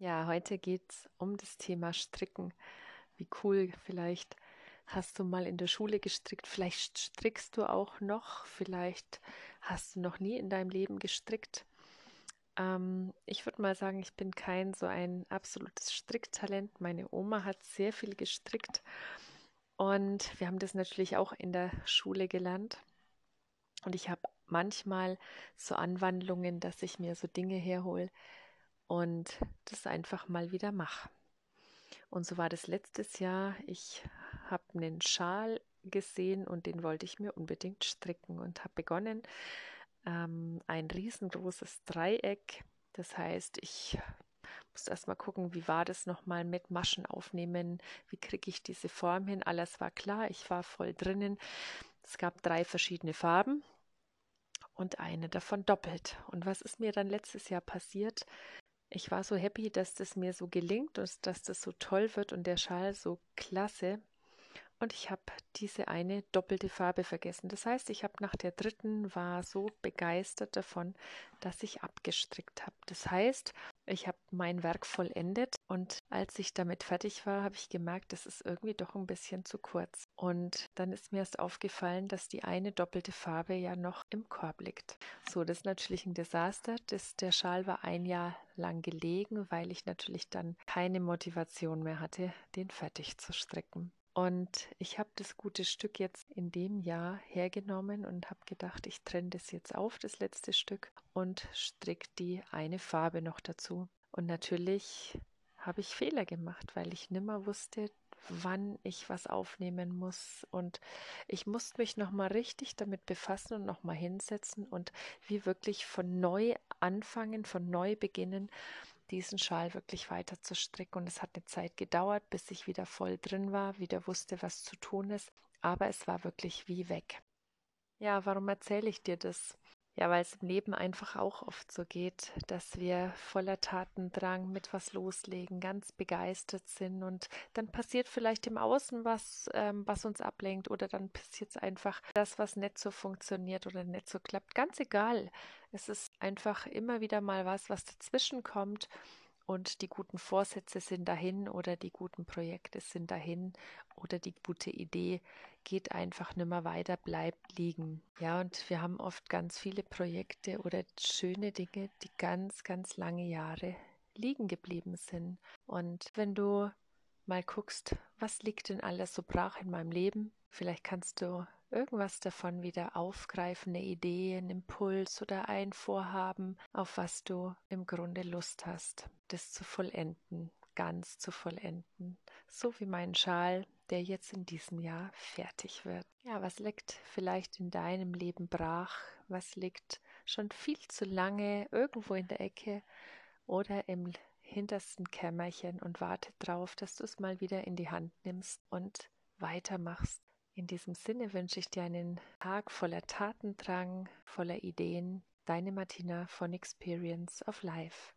Ja, heute geht es um das Thema Stricken. Wie cool, vielleicht hast du mal in der Schule gestrickt, vielleicht strickst du auch noch, vielleicht hast du noch nie in deinem Leben gestrickt. Ähm, ich würde mal sagen, ich bin kein so ein absolutes Stricktalent. Meine Oma hat sehr viel gestrickt und wir haben das natürlich auch in der Schule gelernt. Und ich habe manchmal so Anwandlungen, dass ich mir so Dinge herhole, und das einfach mal wieder mache. Und so war das letztes Jahr. Ich habe einen Schal gesehen und den wollte ich mir unbedingt stricken und habe begonnen ähm, ein riesengroßes Dreieck. Das heißt, ich musste erst mal gucken, wie war das nochmal mit Maschen aufnehmen, wie kriege ich diese Form hin. Alles war klar, ich war voll drinnen. Es gab drei verschiedene Farben und eine davon doppelt. Und was ist mir dann letztes Jahr passiert? Ich war so happy, dass das mir so gelingt und dass das so toll wird und der Schal so klasse. Und ich habe diese eine doppelte Farbe vergessen. Das heißt, ich habe nach der dritten war so begeistert davon, dass ich abgestrickt habe. Das heißt, ich habe mein Werk vollendet und als ich damit fertig war, habe ich gemerkt, das ist irgendwie doch ein bisschen zu kurz. Und dann ist mir erst aufgefallen, dass die eine doppelte Farbe ja noch im Korb liegt. So, das ist natürlich ein Desaster. Das, der Schal war ein Jahr lang gelegen, weil ich natürlich dann keine Motivation mehr hatte, den fertig zu stricken. Und ich habe das gute Stück jetzt in dem Jahr hergenommen und habe gedacht, ich trenne das jetzt auf, das letzte Stück, und stricke die eine Farbe noch dazu. Und natürlich habe ich Fehler gemacht, weil ich nimmer wusste, wann ich was aufnehmen muss. Und ich musste mich nochmal richtig damit befassen und nochmal hinsetzen und wie wirklich von neu anfangen, von neu beginnen diesen Schal wirklich weiter zu stricken. Und es hat eine Zeit gedauert, bis ich wieder voll drin war, wieder wusste, was zu tun ist. Aber es war wirklich wie weg. Ja, warum erzähle ich dir das? Ja, weil es im Leben einfach auch oft so geht, dass wir voller Tatendrang mit was loslegen, ganz begeistert sind und dann passiert vielleicht im Außen was, ähm, was uns ablenkt oder dann passiert es einfach das, was nicht so funktioniert oder nicht so klappt. Ganz egal. Es ist einfach immer wieder mal was, was dazwischen kommt und die guten Vorsätze sind dahin oder die guten Projekte sind dahin oder die gute Idee geht einfach nimmer weiter, bleibt liegen. Ja, und wir haben oft ganz viele Projekte oder schöne Dinge, die ganz, ganz lange Jahre liegen geblieben sind. Und wenn du mal guckst, was liegt denn alles so brach in meinem Leben, vielleicht kannst du irgendwas davon wieder aufgreifen, eine Idee, ein Impuls oder ein Vorhaben, auf was du im Grunde Lust hast, das zu vollenden, ganz zu vollenden. So wie mein Schal, der jetzt in diesem Jahr fertig wird. Ja, was liegt vielleicht in deinem Leben brach? Was liegt schon viel zu lange irgendwo in der Ecke oder im hintersten Kämmerchen und wartet darauf, dass du es mal wieder in die Hand nimmst und weitermachst. In diesem Sinne wünsche ich dir einen Tag voller Tatendrang, voller Ideen. Deine Martina von Experience of Life.